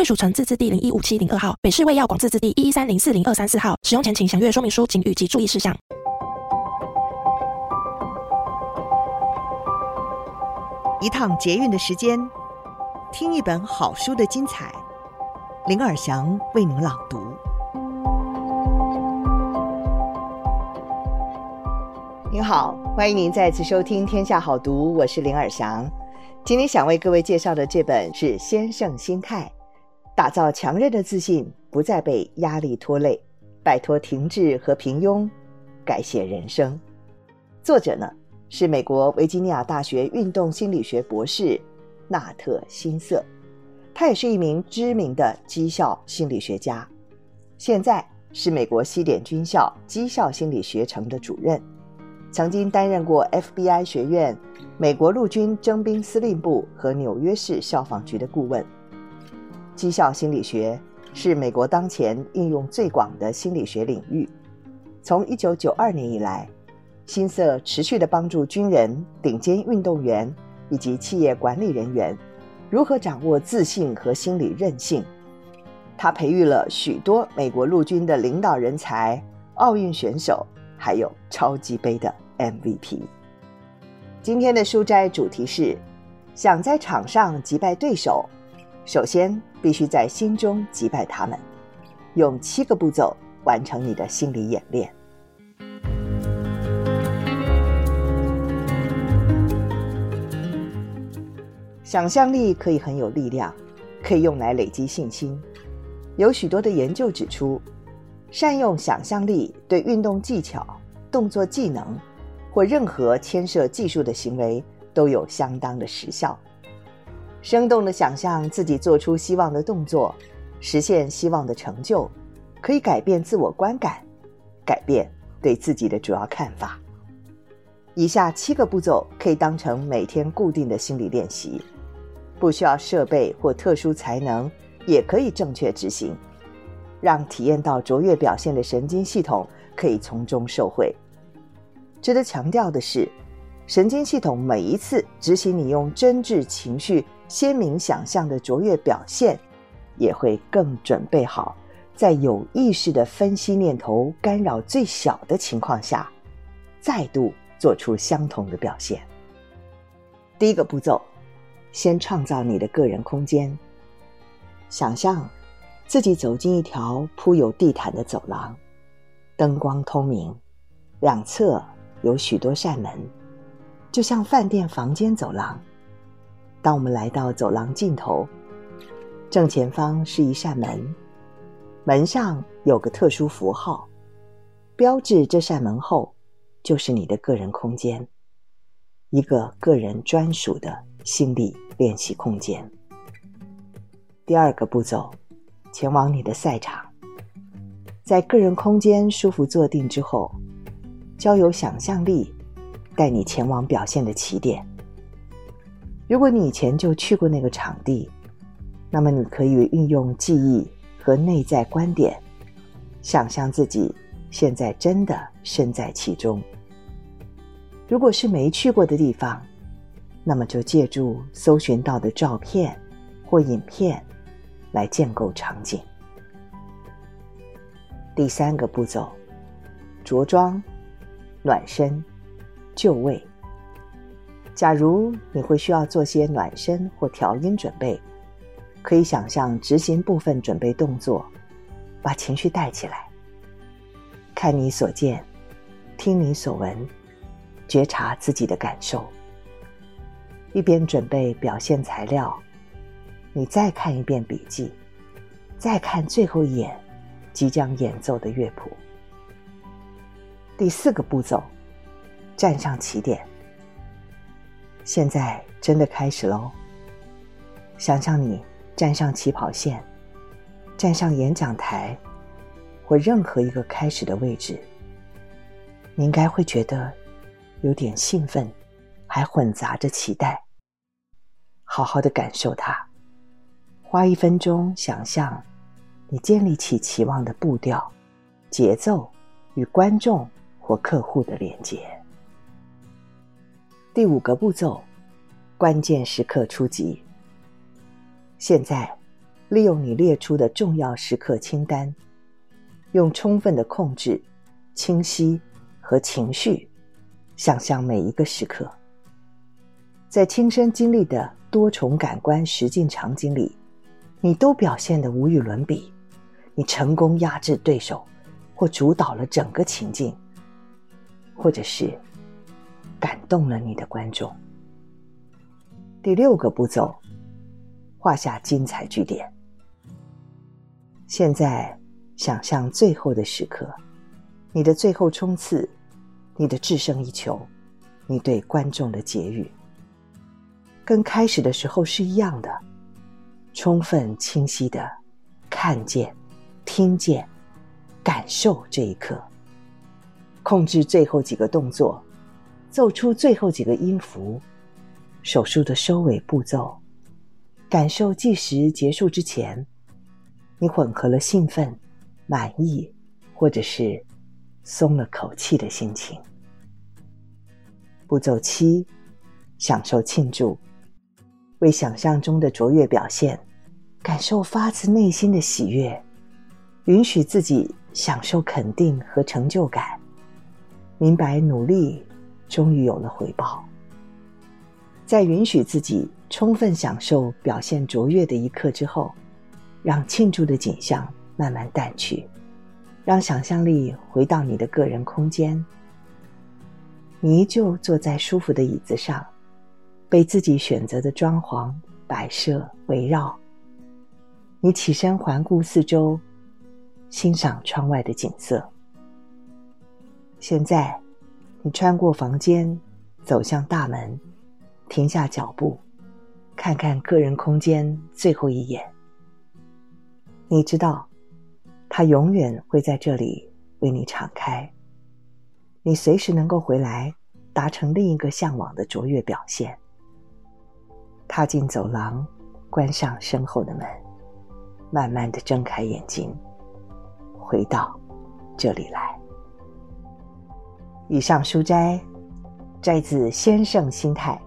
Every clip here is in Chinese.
贵属城自治地零一五七零二号，北市卫药广自治地一一三零四零二三四号。使用前请详阅说明书、警语及注意事项。一趟捷运的时间，听一本好书的精彩。林尔祥为您朗读。您好，欢迎您再次收听《天下好读》，我是林尔祥。今天想为各位介绍的这本是《先胜心态》。打造强韧的自信，不再被压力拖累，摆脱停滞和平庸，改写人生。作者呢是美国维吉尼亚大学运动心理学博士纳特辛瑟，他也是一名知名的绩效心理学家，现在是美国西点军校绩效心理学程的主任，曾经担任过 FBI 学院、美国陆军征兵司令部和纽约市消防局的顾问。绩效心理学是美国当前应用最广的心理学领域。从一九九二年以来，辛瑟持续地帮助军人、顶尖运动员以及企业管理人员如何掌握自信和心理韧性。他培育了许多美国陆军的领导人才、奥运选手，还有超级杯的 MVP。今天的书斋主题是：想在场上击败对手。首先，必须在心中击败他们，用七个步骤完成你的心理演练。想象力可以很有力量，可以用来累积信心。有许多的研究指出，善用想象力对运动技巧、动作技能或任何牵涉技术的行为都有相当的实效。生动地想象自己做出希望的动作，实现希望的成就，可以改变自我观感，改变对自己的主要看法。以下七个步骤可以当成每天固定的心理练习，不需要设备或特殊才能，也可以正确执行，让体验到卓越表现的神经系统可以从中受惠。值得强调的是，神经系统每一次执行你用真挚情绪。鲜明想象的卓越表现，也会更准备好，在有意识的分析念头干扰最小的情况下，再度做出相同的表现。第一个步骤，先创造你的个人空间。想象自己走进一条铺有地毯的走廊，灯光通明，两侧有许多扇门，就像饭店房间走廊。当我们来到走廊尽头，正前方是一扇门，门上有个特殊符号，标志这扇门后就是你的个人空间，一个个人专属的心理练习空间。第二个步骤，前往你的赛场，在个人空间舒服坐定之后，交由想象力带你前往表现的起点。如果你以前就去过那个场地，那么你可以运用记忆和内在观点，想象自己现在真的身在其中。如果是没去过的地方，那么就借助搜寻到的照片或影片来建构场景。第三个步骤：着装、暖身、就位。假如你会需要做些暖身或调音准备，可以想象执行部分准备动作，把情绪带起来。看你所见，听你所闻，觉察自己的感受。一边准备表现材料，你再看一遍笔记，再看最后一眼即将演奏的乐谱。第四个步骤，站上起点。现在真的开始喽！想象你站上起跑线，站上演讲台，或任何一个开始的位置，你应该会觉得有点兴奋，还混杂着期待。好好的感受它，花一分钟想象你建立起期望的步调、节奏与观众或客户的连接。第五个步骤，关键时刻出击。现在，利用你列出的重要时刻清单，用充分的控制、清晰和情绪，想象每一个时刻。在亲身经历的多重感官实境场景里，你都表现得无与伦比。你成功压制对手，或主导了整个情境，或者是感动了你的观众。第六个步骤。画下精彩句点。现在，想象最后的时刻，你的最后冲刺，你的制胜一球，你对观众的结语，跟开始的时候是一样的，充分清晰的看见、听见、感受这一刻，控制最后几个动作，奏出最后几个音符，手术的收尾步骤。感受计时结束之前，你混合了兴奋、满意，或者是松了口气的心情。步骤七，享受庆祝，为想象中的卓越表现，感受发自内心的喜悦，允许自己享受肯定和成就感，明白努力终于有了回报。在允许自己充分享受表现卓越的一刻之后，让庆祝的景象慢慢淡去，让想象力回到你的个人空间。你依旧坐在舒服的椅子上，被自己选择的装潢摆设围绕。你起身环顾四周，欣赏窗外的景色。现在，你穿过房间，走向大门。停下脚步，看看个人空间最后一眼。你知道，它永远会在这里为你敞开。你随时能够回来，达成另一个向往的卓越表现。踏进走廊，关上身后的门，慢慢的睁开眼睛，回到这里来。以上书斋摘自《先生心态》。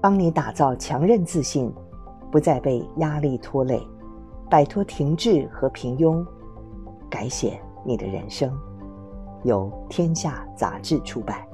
帮你打造强韧自信，不再被压力拖累，摆脱停滞和平庸，改写你的人生。由天下杂志出版。